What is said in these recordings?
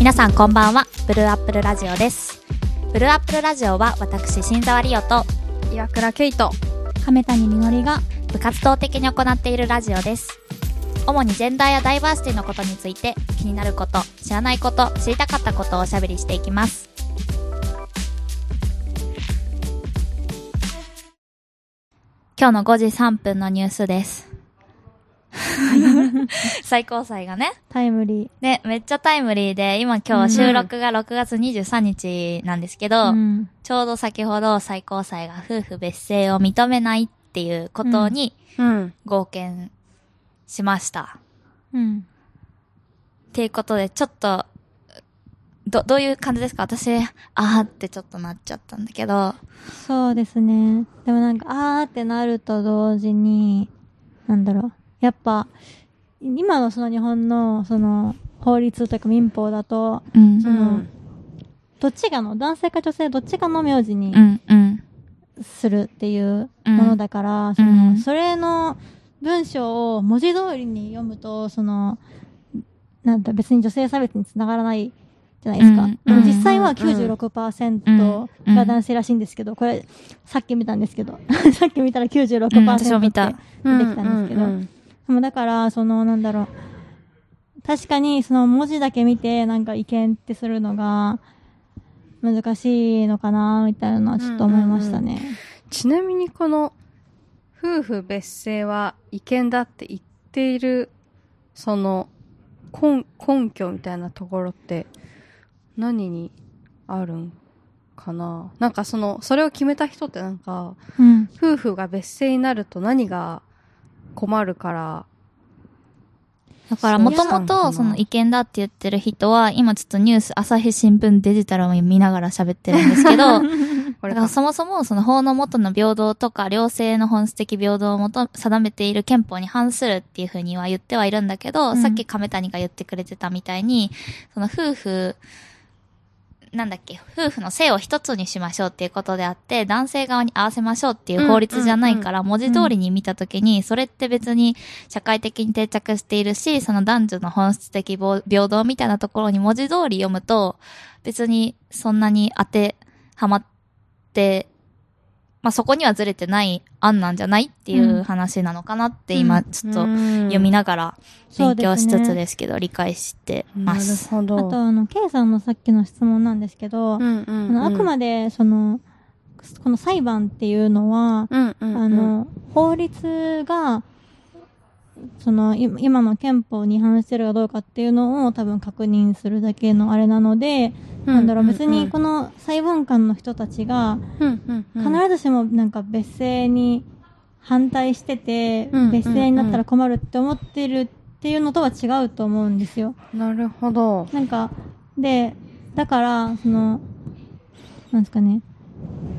皆さんこんばんは。ブルーアップルラジオです。ブルーアップルラジオは私新沢リオと岩倉ケイト。亀谷みのりが部活動的に行っているラジオです。主にジェンダーやダイバーシティのことについて気になること知らないこと知りたかったことをおしゃべりしていきます。今日の5時3分のニュースです 最高裁がねタイムリー。ね、めっちゃタイムリーで、今今日収録が6月23日なんですけど、うん。ちょうど先ほど最高裁が夫婦別姓を認めないっていうことにうん合憲しました。うん。っていうことで、ちょっと、ど、どういう感じですか？私、あーってちょっとなっちゃったんだけど、そうですね。でもなんか、あーってなると同時に、なんだろう。やっぱ、今のその日本の、その、法律というか民法だと、うん。その、どっちかの、男性か女性どっちかの名字にするっていうものだから、そうん。の、それの文章を文字通りに読むと、その、なんだ、別に女性差別につながらないじゃないですか。うん。でも実際はうん。96%うん。が男性らしいんですけど、これ、さっき見たんですけど、さっき見たら96%うん。私も見た。って出てきたんですけど、もだから、その、なんだろう。確かに、その文字だけ見て、なんか意見ってするのが、難しいのかな、みたいなのはちょっと思いましたね。ちなみにこの夫婦別姓は違憲だって言っているその根根拠みたいなところって何にあるんかな？なんかそのそれを決めた人ってなんかうん。夫婦が別姓になると何が困るから。だから、もともと、その意見だって言ってる人は、今ちょっとニュース、朝日新聞デジタルを見ながら喋ってるんですけど、こだかられかそもそもその法の元の平等とか両性の本質的平等をもと定めている憲法に反するっていうふうには言ってはいるんだけど、うん。さっき亀谷が言ってくれてたみたいに、その夫婦、なんだっけ、夫婦の性を一つにしましょうっていうことであって、男性側に合わせましょうっていう法律じゃないから、文字通りに見たときに、それって別に社会的に定着しているし、その男女の本質的平等みたいなところに文字通り読むと、別にそんなに当てはまって、まあ、そこにはずれてない案なんじゃないっていう話なのかなって今うん。ちょっと読みながらそう勉強しつつですけど理解してなるます。ほど。あと、あの、ケイさんのさっきの質問なんですけど、うんうんあのあくまで、その、この裁判っていうのは、うんうんうん。あの、法律が、その、い今の憲法に違反してるかどうかっていうのを多分確認するだけのあれなので、なんだろう、別にこの裁判官の人たちが、必ずしもなんか別姓に反対してて、うん。別姓になったら困るって思ってるっていうのとは違うと思うんですよ。なるほど。なんか、で、だから、その、なんですかね。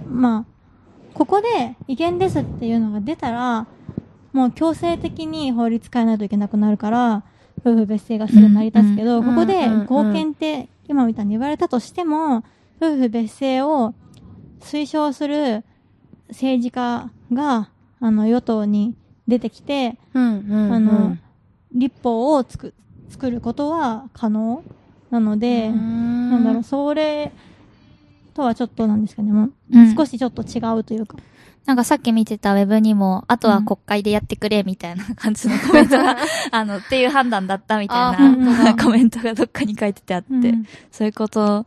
まあ、ここで違憲ですっていうのが出たら、もう強制的に法律変えないといけなくなるから、夫婦別姓がすぐ成り立つけど、うん。ここで合憲って今みたいに言われたとしても、夫婦別姓を推奨する政治家が、あの、与党に出てきて、うんうんうん。あの、立法をつく作ることは可能なので、ななんだろう、それとはちょっとなんですかね、もううん。少しちょっと違うというか。なんかさっき見てたウェブにも、あとは国会でやってくれみたいな感じのコメントが、あの、っていう判断だったみたいなだコメントがどっかに書いててあって、うん。そういうこと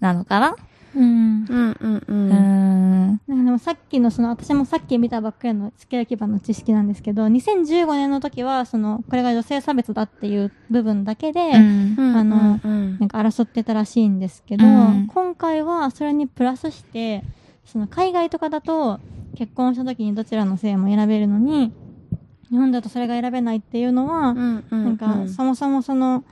なのかな？うん。うん。うんううん。ーん。なんかでもさっきのその、私もさっき見たばっかりの付け焼き場の知識なんですけど、2015年の時は、その、これが女性差別だっていう部分だけで、うん。うんあのうん。なんか争ってたらしいんですけど、うん。今回はそれにプラスして、その海外とかだと結婚した時にどちらの姓も選べるのに、日本だとそれが選べないっていうのは、うんうんなんかそもそもその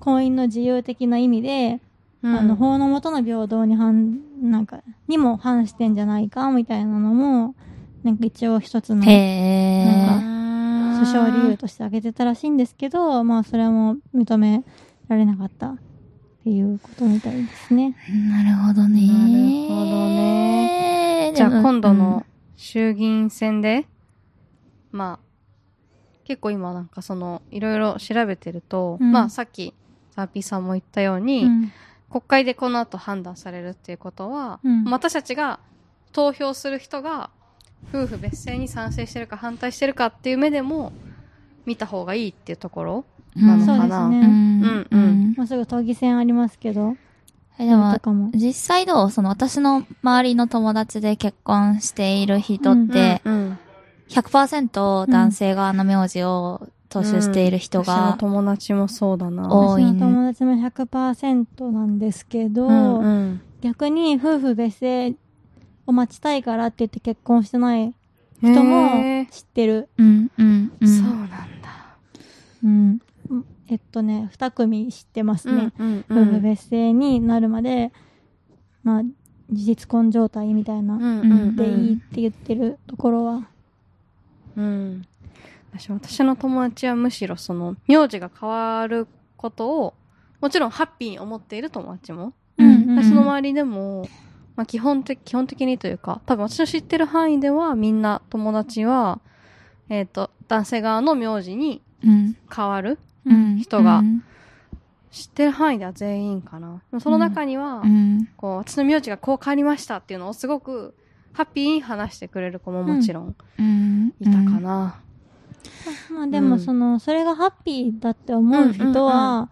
婚姻の自由的な意味で、あの法の下の平等に反、なんか、にも反してんじゃないかみたいなのも、なんか一応一つのへなんー。訴訟理由として挙げてたらしいんですけど、まあそれも認められなかったっていうことみたいですね。なるほどね。なるほどね。じゃあ今度の衆議院選で、まあ、結構今なんかその、いろいろ調べてると、うん。まあさっきザーピーさんも言ったように、うん。国会でこの後判断されるっていうことは、うん。私たちが投票する人が夫婦別姓に賛成してるか反対してるかっていう目でも見た方がいいっていうところなのかな。ですね。うんうん。うん。もうすぐ都議選ありますけど。えでもも。実際どう？その私の周りの友達で結婚している人って、うんうん100%男性側の名字を踏襲している人私のが、友達もそうだな。多いね私の友達も100%なんですけど、うんうん逆に夫婦別姓を待ちたいからって言って結婚してない人も知ってる。うん、うん、うん。そうなんだ。うん。えっとね、二組知ってますね。うん夫婦別姓になるまで、まあ、事実婚状態みたいな、うんうんでいいって言ってるところは。うん。私、私の友達はむしろその、名字が変わることを、もちろんハッピーに思っている友達も、うん私の周りでも、まあ基本的、基本的にというか、多分私の知ってる範囲ではみんな友達は、えっ、と、男性側の名字にうん、変わるうん。人がうん知ってる範囲では全員かな。その中には、うん。こう、私の名字がこう変わりましたっていうのをすごく、ハッピーに話してくれる子ももちろんうん。いたかな。まあでもその、それがハッピーだって思う人は、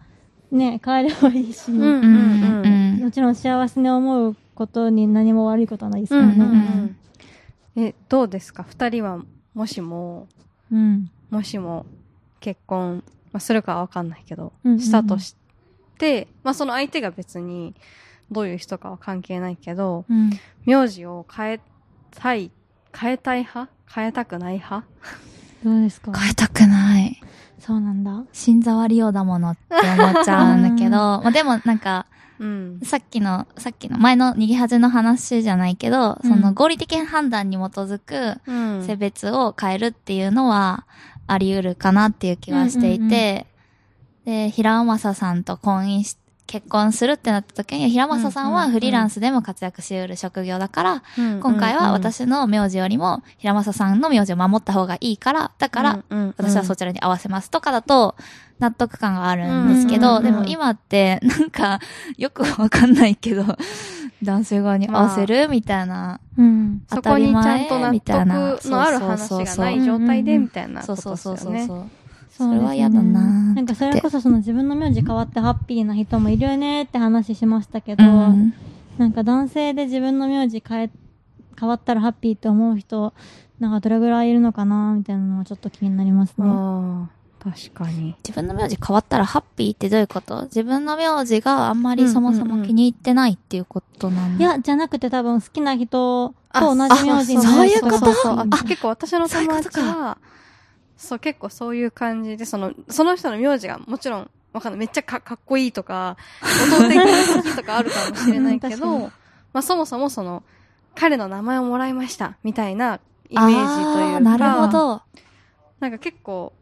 ね、変えればいいし、うんうん。うん。もちろん幸せに思うことに何も悪いことはないですうんからね。うんうんえ、どうですか？二人は、もしも、うん。もしも、結婚、まあ、するかはわかんないけど、うんうんうんしたとして、まあ、その相手が別に、どういう人かは関係ないけど、うん。名字を変えたい、変えたい派？変えたくない派？どうですか？変えたくない。そうなんだ。心触りようだものって思っちゃうんだけど、まあでもなんか、うん。さっきの、さっきの前の逃げ恥の話じゃないけど、うんその合理的判断に基づくうん性別を変えるっていうのはあり得るかなっていう気はしていて、で、平尾正さんと婚姻し、結婚するってなった時に、平尾正さんはフリーランスでも活躍し得る職業だから、今回は、私の名字よりも平正さんの名字を守った方がいいから、だから、私はそちらに合わせますとかだと、納得感があるんですけど、うんうんうん。でも今って、なんか、よくわかんないけど、男性側に合わせるみたいな、うん。そこにちゃんと納みたいな得のある話がない状態でみたいなそうことそうそうそうですよね。そう。それは嫌だななんかそれこそその自分の名字変わってハッピーな人もいるよねって話しましたけど、うんなんか男性で自分の名字変え、変わったらハッピーって思う人、なんかどれぐらいいるのかなみたいなのはちょっと気になりますね。確かに。自分の名字変わったらハッピーってどういうこと？自分の名字があんまりそもそも気に入ってないっていうことなんだ。いや、じゃなくて多分好きな人と同じ名字にあそういうこと？そうそうああ結構私の友達は、そう、結構そういう感じで、その、その人の名字がもちろん、わかんない。めっちゃかかっこいいとか、音的に好きとかあるかもしれないけど、まあそもそもその、彼の名前をもらいました、みたいなイメージというか、なるほど。なんか結構、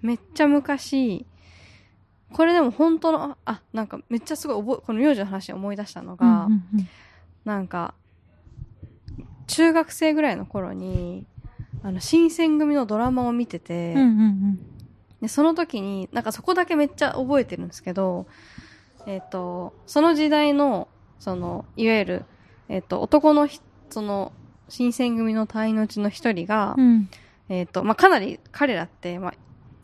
めっちゃ昔、これでも本当の、あ、なんかめっちゃすごい覚え、この名字の話で思い出したのが、うんうんうん。なんか、中学生ぐらいの頃に、あの、新選組のドラマを見てて、うんうんうん。で、その時に、なんかそこだけめっちゃ覚えてるんですけど、えっ、と、その時代の、その、いわゆる、えっ、と、男のひ、その、新選組の隊員のうちの一人が、うん。えっ、と、まあ、かなり彼らって、まあ、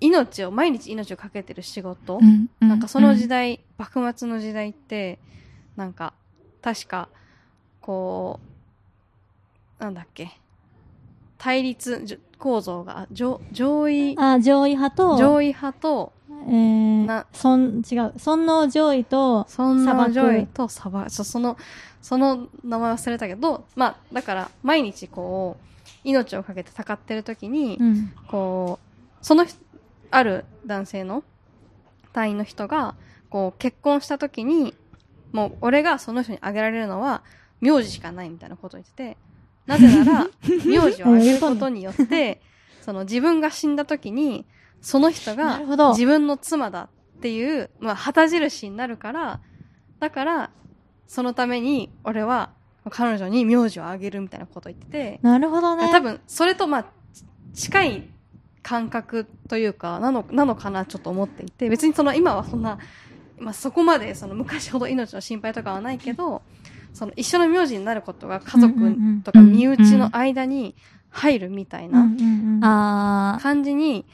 命を、毎日命をかけてる仕事、うんうなんかその時代、代、幕末の時代って、なんか、確か、こう、なんだっけ、対立構造が、上上位、あ、上位派と、上位派と、えーな、そん、違う。尊王上位と、そんな砂漠上位とサバ、そその、その名前忘れたけど、まあ、だから、毎日こう、命をかけて戦ってる時に、うん。こう、その人、ある男性の隊員の人が、こう、結婚した時に、もう、俺がその人にあげられるのは、名字しかないみたいなことを言ってて、なぜなら、名字をあげることによって、その自分が死んだ時に、その人がなるほど自分の妻だっていう、まあ、旗印になるから、だから、そのために、俺は、彼女に名字をあげるみたいなことを言ってて、なるほどね。多分、それとまあ、近い感覚というか、なの、なのかなちょっと思っていて、別にその今はそんなまあ、そこまでその昔ほど命の心配とかはないけど、その一緒の名字になることが家族とか身内の間に入るみたいな感じに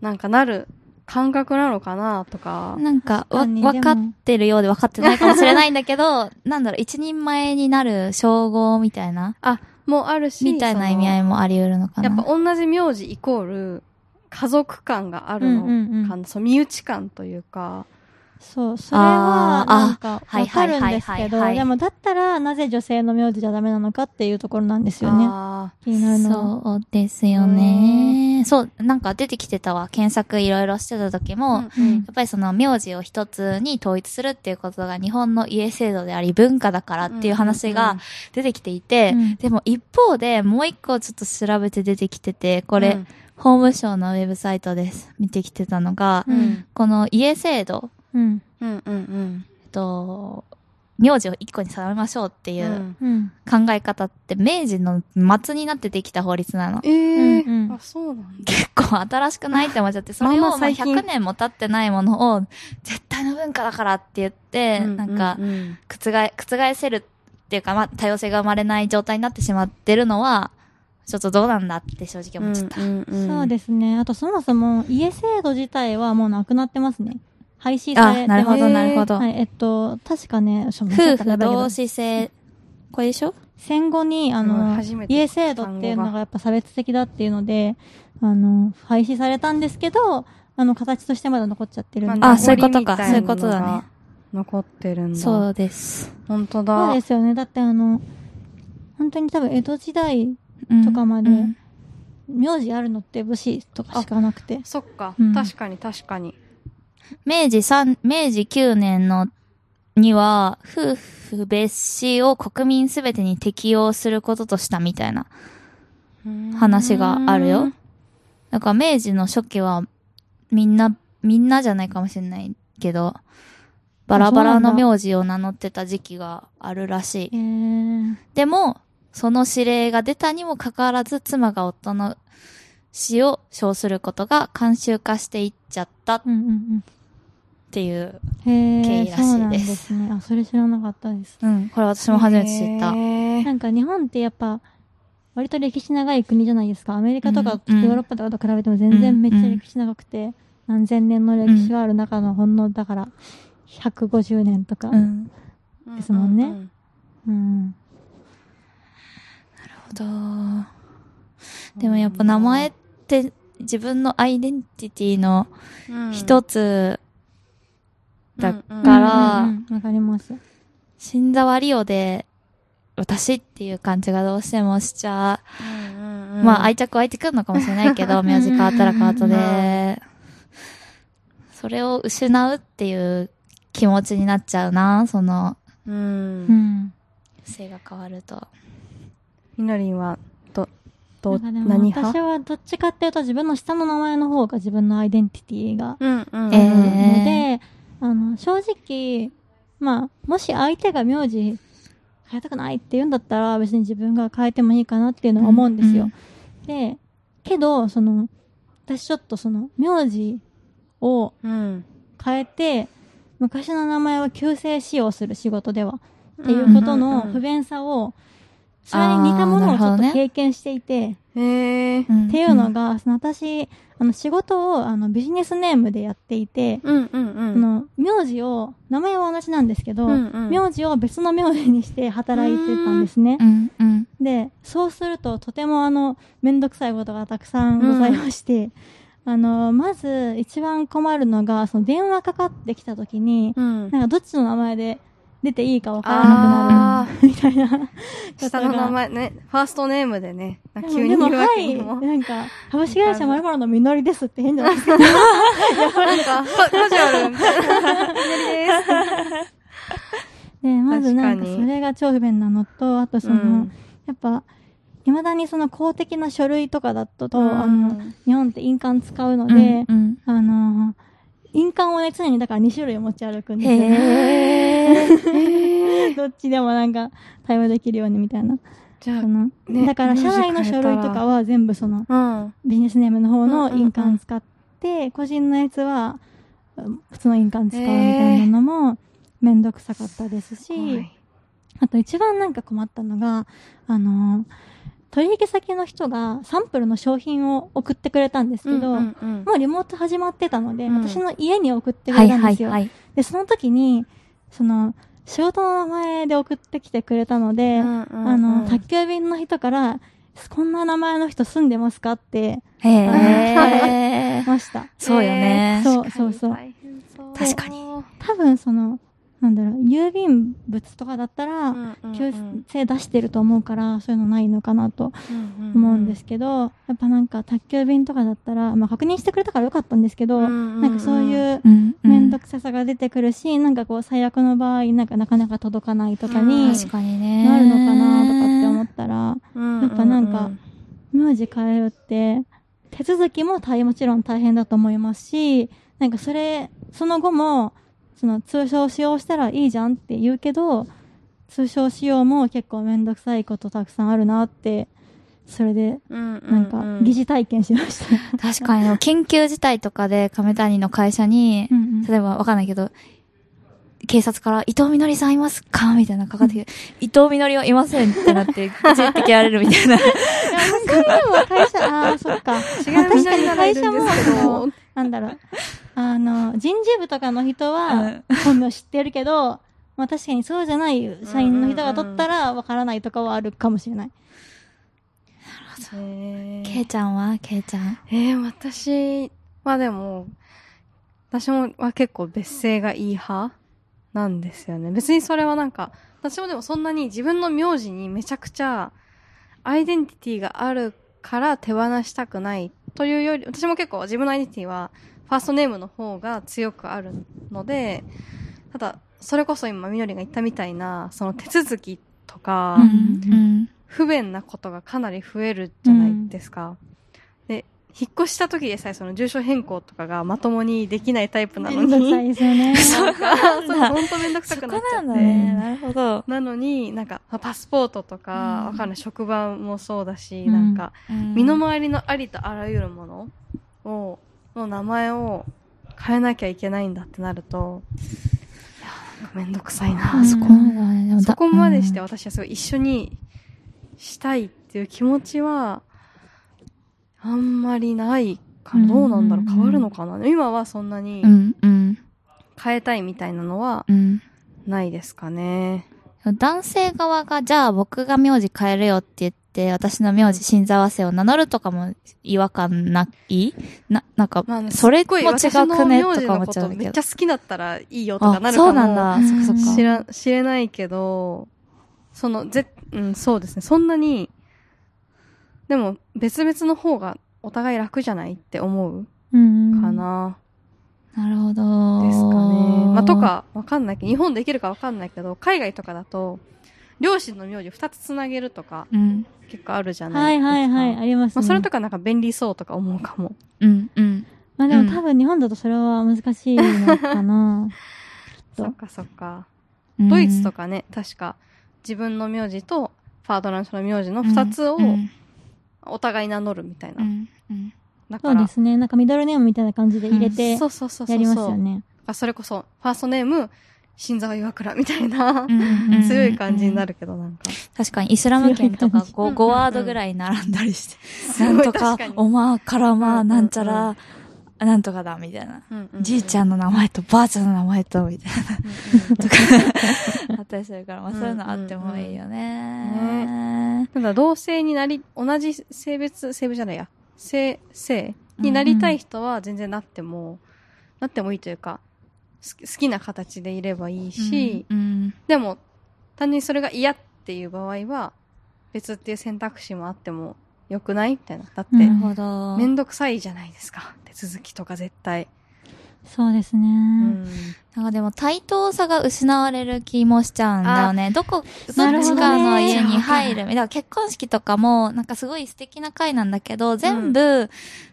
なんかなる感覚なのかなとかー、。なんか、わ、分かってるようで分かってないかもしれないんだけど、なんだろう、一人前になる称号みたいな、あ、もうあるし、みたいな意味合いもあり得るのかな。やっぱ同じ名字イコール家族感があるのかな、うんうんうん。その身内感というか、そう、それは、なんか、あわかるんですけど、でも、だったら、なぜ女性の名字じゃダメなのかっていうところなんですよね。あ気になるのは。そうですよね。そう、なんか出てきてたわ。検索いろいろしてた時ーも、うんうんやっぱりその名字を一つに統一するっていうことが日本の家制度であり文化だからっていう話が出てきていて、うんでも一方でもう一個ちょっと調べて出てきてて、これ、うん法務省のウェブサイトです。見てきてたのが、うんこの家制度うん。うんうんうんと、名字を一個に定めましょうっていううんうん。考え方って明治の末になってできた法律なの。ええうんうんあ、そうなんだ。結構新しくないって思っちゃって、それをまあまあまあ最近100年も経ってないものを絶対の文化だからって言って、なんかう、ん覆、覆せるっていうか、まあ多様性が生まれない状態になってしまってるのは、ちょっとどうなんだって正直思っちゃった。そうですね。あと、そもそも、家制度自体はもうなくなってますね。廃止されてあ、なるほど、なるほど。はい、えっと、確かね、夫婦同士性、これでしょ？戦後に、あうんの初め、て家制度っていうのがやっぱ差別的だっていうので、あの、廃止されたんですけど、あの、形としてまだ残っちゃってるんで。あそういうことかそういうことだね残ってるんだ。そうです。本当そうだ。ですよね。だってあの、本当に多分江戸時代、うんとかまでうん名字あるのって武士とかしかなくて。そっか、うん確かに確かに。明治三明治9年のには、夫婦別紙を国民すべてに適用することとしたみたいな話があるよ。だから明治の初期は、みんな、みんなじゃないかもしれないけど、バラバラの名字を名乗ってた時期があるらしいえ。ー、でも、その指令が出たにもかかわらず、妻が夫の死を称することが慣習化していっちゃったっうんうんていう。経緯らしいですそうなんですね。あ、それ知らなかったです。うん、これ私も初めて知った。へーなんか日本ってやっぱ、割と歴史長い国じゃないですか。アメリカとか、うんヨーロッパとかと比べても全然めっちゃ歴史長くて、何千年の歴史がある中のほんの、だから、150年とか。うん。ですもんねうううん。ほど。でもやっぱ名前って自分のアイデンティティのうん一つだうんうんからうんうんうんわかります。新沢リオで私っていう感じがどうしてもしちゃう。まあ愛着湧いてくるのかもしれないけど、名字変わったら変わったで。それを失うっていう気持ちになっちゃうな、その、う。うん。性が変わると。みのりんは、ど、どなん、かでも何私はどっちかっていうと自分の下の名前の方が自分のアイデンティティがうんうんえあるのーで、あの、正直、まあ、もし相手が名字変えたくないって言うんだったら別に自分が変えてもいいかなっていうのは思うんですよ。で、けど、その、私ちょっとその、名字をうん。変えて、昔の名前は旧姓使用する仕事では、っていうことの不便さを、それに似たものをちょっと経験していて、へえ。んっていうの、が、その私、あの仕事をあのビジネスネームでやっていて、うんうんうあん。の名字を、名前は同じなんですけど、うんうん名字を別の名字にして働いてたんですねう。ん、うん。で、そうするととてもあの、めんどくさいことがたくさんございまして、あの、まず一番困るのが、その電話かかってきた時に、うん。なんかどっちの名前で出ていいかわからなくなあるみたいな。あ、下の名前ね、ファーストネームでね、急に言うわはい、けにも。なんか、株式会社まるまるのみのりですって変じゃないですか。なんか、カカジュアルみたいな。みのりです。で、まずなんかそれが超不便なのと、あとその、うんやっぱ、未だにその公的な書類とかだと、うんあの、日本って印鑑使うのうんで、うんあの、印鑑をね、常にだから2種類持ち歩くんですよ。どっちでもなんか対応できるようにみたいな。じゃそのねだから社内の書類とかは全部そのあ、うん。ビジネスネームの方の印鑑使って、個人のやつは、普通の印鑑使うみたいなのもめんどくさかったですし、はいあと一番なんか困ったのが、あの、取引先の人がサンプルの商品を送ってくれたんですけど、うんうんうんもうリモート始まってたので、うん私の家に送ってくはいれたんですよ。はいはい。で、その時に、その、仕事の名前で送ってきてくれたので、うんうんうんあの、宅急便の人から、こんな名前の人住んでますか？って、へえ。ました。そうよね。そうそうそう確かに多分その、なんだろう、郵便物とかだったら、うんうんうん。旧姓出してると思うから、そういうのないのかなと思うんですけど、やっぱなんか宅急便とかだったら、まあ確認してくれたからよかったんですけど、なんかそういううんうん。めんどくささが出てくるし、なんかこう最悪の場合、なんかなかなか届かないとかにうん。確かにね。なるのかなとかって思ったら、うんやっぱなんか名字変えるって、手続きも大もちろん大変だと思いますし、なんかそれ、その後も、その通称使用したらいいじゃんって言うけど、通称使用も結構めんどくさいことたくさんあるなって、それで、ななんか疑似体験しました。確かに、緊急事態とかで亀谷の会社にう、んうん例えばわかんないけど、警察から伊藤みのりさんいますか？みたいなかかってきて、伊藤みのりはいませんってなって、ぐちって切られるみたいな。いや、それでも会社、ああ、そっか。違う確かに会社も、なんだろう。あの、人事部とかの人うはん、本名知ってるけど、まあ確かにそうじゃない社員の人が取ったらわからないとかはあるかもしれない。へーケイちゃんは？ケイちゃん。えー、私はでも、私もは結構別姓がいい派なんですよね。別にそれはなんか、私もでもそんなに自分の名字にめちゃくちゃアイデンティティがあるから手放したくないというより、私も結構自分のアイデンティティはファーストネームの方が強くあるので、ただ、それこそ今みのりが言ったみたいな、その手続きとか、うんうん不便なことがかなり増えるじゃないですか。で、引っ越した時でさえその住所変更とかがまともにできないタイプなのめんどくさいに、ですよね。そうか、そう、ほんとめんどくさくなっちゃって。なんだね。なるほど。なのに、なんか、パスポートとか、うんわかんない、職場もそうだし、うんなんか、うん身の回りのありとあらゆるものを、の名前を変えなきゃいけないんだってなると、いや、なんかめんどくさいな、うんそこ。そこまでしてうん私はすごい一緒にしたいっていう気持ちは、あんまりないかな。どうなんだろううん変わるのかな？今はそんなに変えたいみたいなのはうん。ないですかね。男性側が、じゃあ僕が名字変えるよって言って、私の名字、新沢瀬を名乗るとかも違和感ない？な、なんか、まあ、それも違くね？とか思っちゃうんだけどめっちゃ。好きだったらいいよとかなあ、るかもそうなんだ。うんそっかそっか。知ら、知れないけど、その、ぜ、うん、そうですね。そんなに、でも別々の方がお互い楽じゃないって思ううん。かな。なるほど。ですかね。まあ、と。か、わかんないけど、日本できるかわかんないけど、海外とかだと、両親の名字二つつなげるとか、うん。結構あるじゃなはいいですか。はいはい、ありますね。まあ、それとかなんか便利そうとか思うかも。うん。うん。まあでも多分日本だとそれは難しいのかな。と そっかそっか。うんドイツとかね、確か、自分の名字と、パートナーの名字の二つをう、んお互い名乗るみたいな。うん。うんそだから、うですね。なんかミドルネームみたいな感じで入れてそうそうそうそう。やりますよね。あそれこそ、ファーストネーム、新沢岩倉みたいな、うん強い感じになる。るけど、なんか。確かに、イスラム圏とか強い 5, うん5ワードぐらい並んだりして。なんとかおま、からま、うんうんうんなんちゃら、なんとかだ、みたいな。じいちゃんんの名前とばあちゃんの名前と、みたいうんな。とか、あったりするから、まあそういうのあってもいいよね。ただ同性になり、同じ性別、性別じゃないや、性、性になりたい人は全然なっても、なってもいいというか、好きな形でいればいいし、うん、でも、単にそれが嫌っていう場合は、別っていう選択肢もあってもよくない？みたいな。だって、うんなるほど。めんどくさいじゃないですか。手続きとか絶対。そうですね。うん。なんかでも対等さが失われる気もしちゃうんだよね。どこ、どっちかの家に入る。だから結婚式とかも、なんかすごい素敵な回なんだけど、全部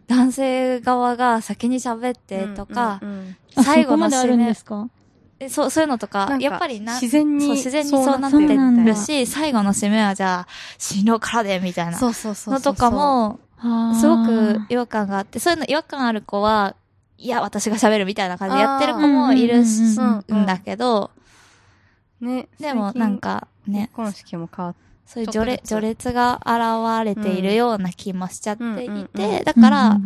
男性側が先に喋ってとか、うんうんうんあ最後のそこまである締めんですか？えそう、そういうのとか、かやっぱりな、自然にそう自然にそうなってるし、最後の締めはじゃあ、新郎からで、みたいなそうそうそう。のとかも、すごく違和感があって、そういうの違和感ある子はいや、私が喋るみたいな感じでやってる子もいるんだけど、ね。でもなんかね最近、結婚式も変わっそういう序列序列が現れているような気もしちゃっていて、んだから、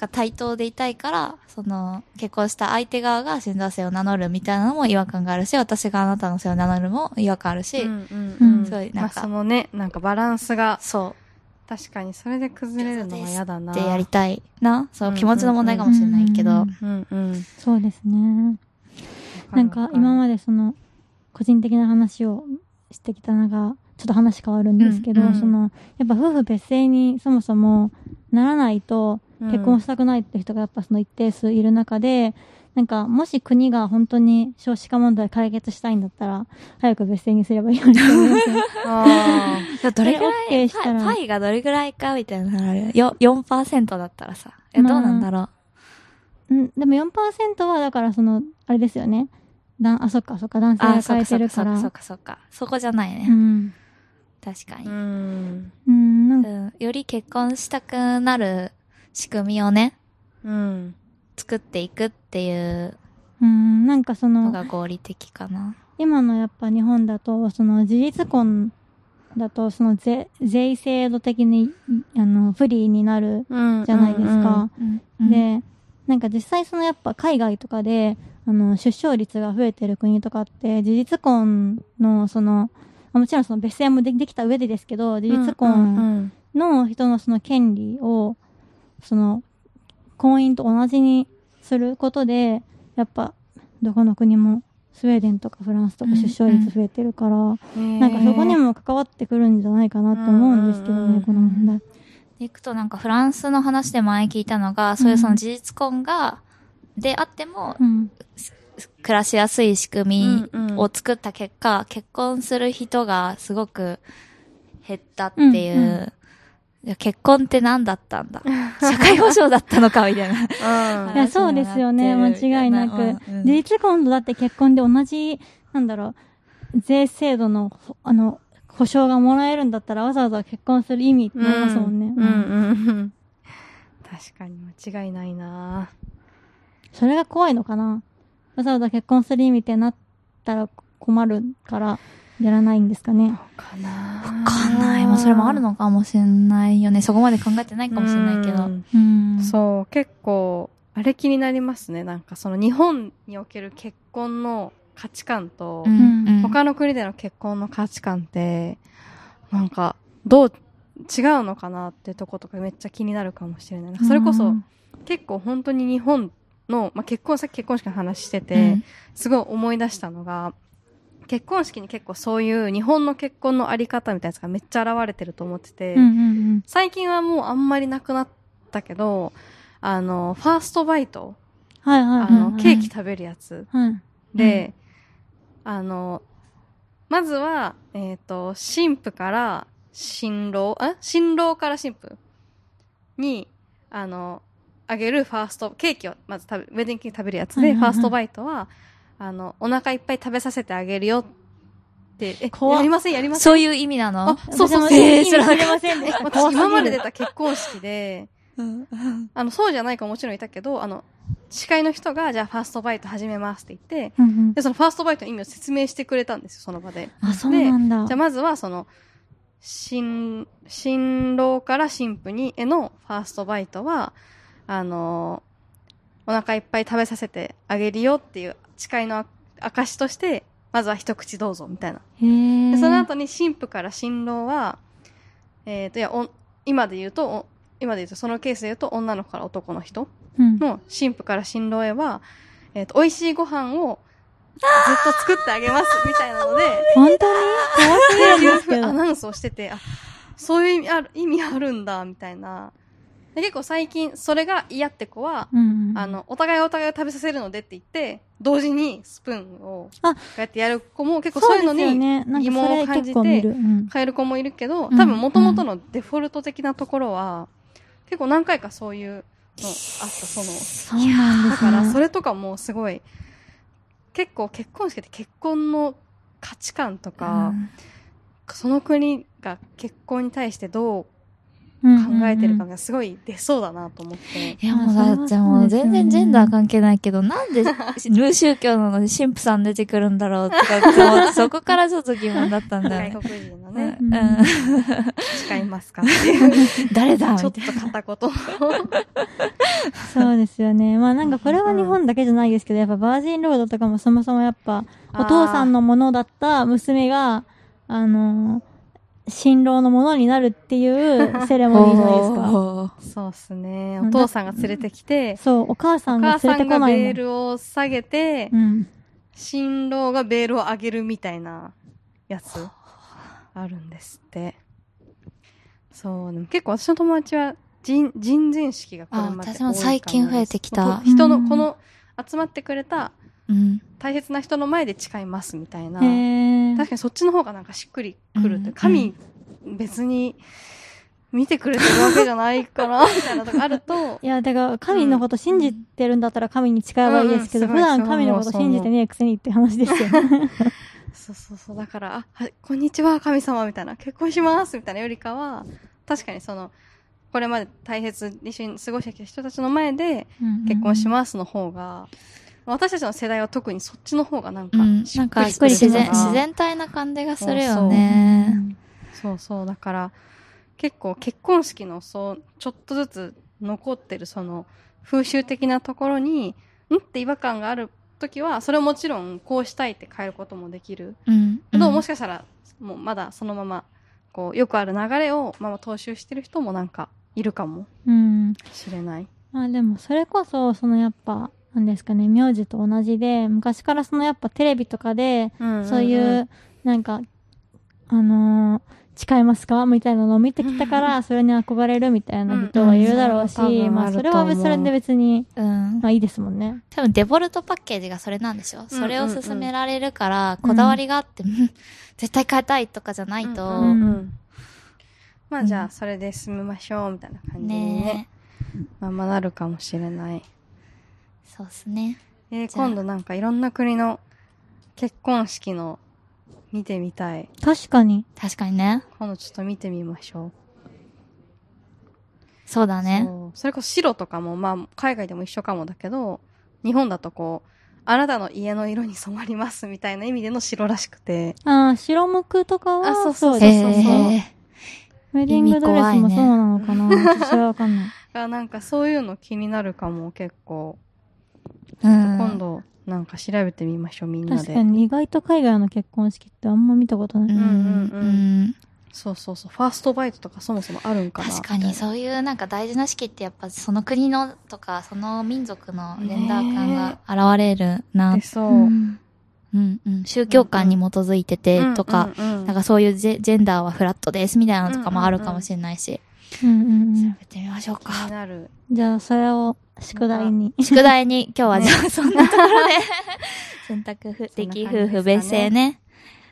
か対等でいたいから、その、結婚した相手側が死んだ姓を名乗るみたいなのも違和感があるし、私があなたの姓を名乗るも違和感あるし、うんうんううんん。すごいまあなんかそのね、なんかバランスが、そ確かにそれで崩れるのは嫌だう、な。ってやりたいな。そうう、ん気持ちの問題かもしれないけどうん、うんうん。そうですね。なんか今までその個人的な話をしてきたのがちょっと話変わるんですけど、うんうんそのやっぱ夫婦別姓にそもそもならないと結婚したくないって人がやっぱその一定数いる中で、なんかもし国が本当に少子化問題解決したいんだったら早く別姓にすればいいように あいや どれぐらい、したらパイがどれぐらいかみたいなのある？よ。4%だったらさ。え、どうなんだろう？うん、でも4%はだからそのあれですよねだんあそっかそっか男性が変えてるかっかそっからそっかそっか。そこじゃないね。うん、あ。確かにう。ん。うん、なんかうんより結婚したくなる仕組みをね、うん。作っていくっていううん、なんかそののが合理的かな。今のやっぱ日本だとその事実婚だとその税税制度的にあの不利になるうん。じゃないですか。うん、でなんか実際そのやっぱ海外とかであの出生率が増えてる国とかって事実婚のそのあもちろんその別姓もでできた上でですけど事実婚の人のその権利をその婚姻と同じにすることでやっぱどこの国もスウェーデンとかフランスとか出生率増えてるから、うん。なんかそこにも関わってくるんじゃないかなと思うんですけどね、この問題。でいくとなんかフランスの話で前聞いたのが、そういうその事実婚が、であっても、うん。暮らしやすい仕組うんうん。みを作った結果、結婚する人がすごく減ったっていう、うんういや結婚って何だったんだ？社会保障だったのかみたいな。うん。いや、そうですよね、間違いなく。うんうん。事実婚とだって結婚で同じ、なんだろう、税制度の、ほあの、保障がもらえるんだったらわざわざ結婚する意味ってなりますもんね。うんうん。うん。確かに間違いないな。それが怖いのかな？わざわざ結婚する意味ってなったら困るから、やらないんですかね。かなわかんない。まあそれもあるのかもしれないよね。そこまで考えてないかもしれないけど。うんうん。そう、結構、あれ気になりますね。なんかその日本における結婚の価値観と、うんうん他の国での結婚の価値観って、なんか、どう違うのかなってとことかめっちゃ気になるかもしれない。それこそ、うん結構本当に日本の、まあ、結婚、さっき結婚式の話してて、うんすごい思い出したのが、結婚式に結構そういう日本の結婚のあり方みたいなやつがめっちゃ現れてると思ってて、うんうん最近はもうあんまりなくなったけど、あの、ファーストバイト、うん。はいはいはい、あの、はい。ケーキ食べるやつはい。で、あの、まずは、えっ、と、新婦から新郎、あ？新郎から新婦に、あの、あげるファースト、ケーキをまず食べ、ウェディングケーキ食べるやつで、ファーストバイトは、あの、お腹いっぱい食べさせてあげるよって、え、やりません？やりません？そういう意味なの？あ、そうそうそう。私もえー知。私今まで出た結婚式で、うんあの、そうじゃない子ももちろんいたけど、あの、司会の人が、じゃあファーストバイト始めますって言って、うんうん。で、そのファーストバイトの意味を説明してくれたんですよ、その場で。あ、そうなんだ。じゃあまずは、その、新、新郎から新婦に、へのファーストバイトは、あのお腹いっぱい食べさせてあげるよっていう誓いの証として、まずは一口どうぞ、みたいな。で、その後に新婦から新郎は、えっ、と、いや、お今で言うと、お今で言うと、そのケースで言うと、女の子から男の人うんの新婦から新郎へは、えっ、と、美味しいご飯をずっと作ってあげます、みたいなので、本当に？怖すぎるんですけど。アナウンスをしてて、あ、そういう意味ある、意味あるんだ、みたいな。で結構最近、それが嫌って子は、うんあ、の、お互いお互いを食べさせるのでって言って、同時にスプーンを、こあうやってやる子も結構そそうういうのに疑問を感じ。てうん。変える子もいるけど、うん多分元々のデフォルト的なところは、結構何回かそういうのあった、その、ね。だからそれとかもすごい、結構結婚式って結婚の価値観とか、その国が結婚に対してどう考えてる感がすごい出そうだなと思って。いやもうだってもう全然ジェンダー関係ないけど、なんでル宗教なのに神父さん出てくるんだろうとかそこからちょっと疑問だったんだよね。外国人のうんね、うんうん誓いますかっていう。誰だちょったと片言。そうですよね。まあなんかこれは日本だけじゃないですけど、やっぱバージンロードとかもそもそもやっぱ、お父さんのものだった娘が、あのー新郎のものになるっていう セレモニーじゃないですか。か。そうっすね。お父さんが連れてきて、そう、お母さおんが連れて母さんがこない。ベールを下げてう、ん。新郎がベールを上げるみたいなやつあるんですって。そう、でも結構私の友達は人人前式がこれまで多いかあ私も最近増えてきた人うんの、この集まってくれたうん。大切な人の前で誓いますみたいな。確かにそっちの方がなんかしっくりくるって、うん。神、別に見てくれてるわけじゃないかな、みたいなとこあると。い、や、だから神のこと信じてるんだったら神に誓えばいいですけど、うん。うん普段神のこと信じてねえくせにって話ですよね。そうそうそう、だから、あ、はい、こんにちは、神様みたいな、結婚しますみたいなよりかは、確かにその、これまで大切に一緒に過ごしてきた人たちの前で結婚しますの方が、私たちの世代は特にそっちの方がなんかうん。なんか、自然、自然体な感じがするようね。んそうそう、だから、結構結婚式のそう、ちょっとずつ残ってるその、風習的なところに、んって違和感がある時は、それをもちろんこうしたいって変えることもできる。うん。けど、うんもしかしたら、もうまだそのまま、こう、よくある流れをまま踏襲してる人もなんか、いるかもうん。しれない。まあでも、それこそ、そのやっぱ、なんですかね、名字と同じで、昔からそのやっぱテレビとかで、そういう、なんか、あのー誓いますか？みたいなのを見てきたから、それに憧れるみたいな人はいるだろうし、うん。うんうんまあそれは別それで別に、うん。ま。あいいですもんね。多分デフォルトパッケージがそれなんでしょ？それをうんうんうん勧められるから、こだわりがあって、うん。絶対変えたいとかじゃないと、うんうんうん。まあ、うんじゃあ、それで進みましょう、みたいな感じにね、ねまあ、まあなるかもしれない。そうっすね。えー今度なんかいろんな国の結婚式の見てみたい。確かに。確かにね。今度ちょっと見てみましょう。そうだね。それこそ白とかも、まあ、海外でも一緒かもだけど、日本だとこう、あなたの家の色に染まりますみたいな意味での白らしくて。ああ、白むくとかは、あそうそうそうそうウェディングドレスもそうなのかな、私はわかんない。がなんかそういうの気になるかも、結構。うん。今度、なんか調べてみましょう、みんなで。確かに意外と海外の結婚式ってあんま見たことない。うん。うんうんうん。そうそうそう。ファーストバイトとかそもそもあるんかな。確かにそういうなんか大事な式ってやっぱその国のとかその民族のジェンダー感が現れるな。でそう。うんうんうん。宗教観に基づいててとか、うんうんうんなんかそういうジェジェンダーはフラットですみたいなのとかもあるかもしれないし。うんうんうん調べてみましょう気にか。なる。じゃあ、それを宿題に。宿題に 今日はじゃあそんなところで、選択そん的な感じですかね夫婦別姓ね。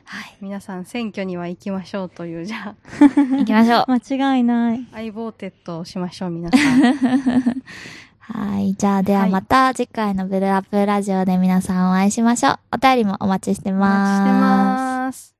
はい。皆さん選挙には行きましょうという、じゃ 行きましょう。間違いない。あ、相棒テッドをしましょう、皆さん。はい。じゃあ、ではまた次回のブルーアップラジオで皆さんお会いしましょう。お便りもお待ちしてお待ちしてます。ます。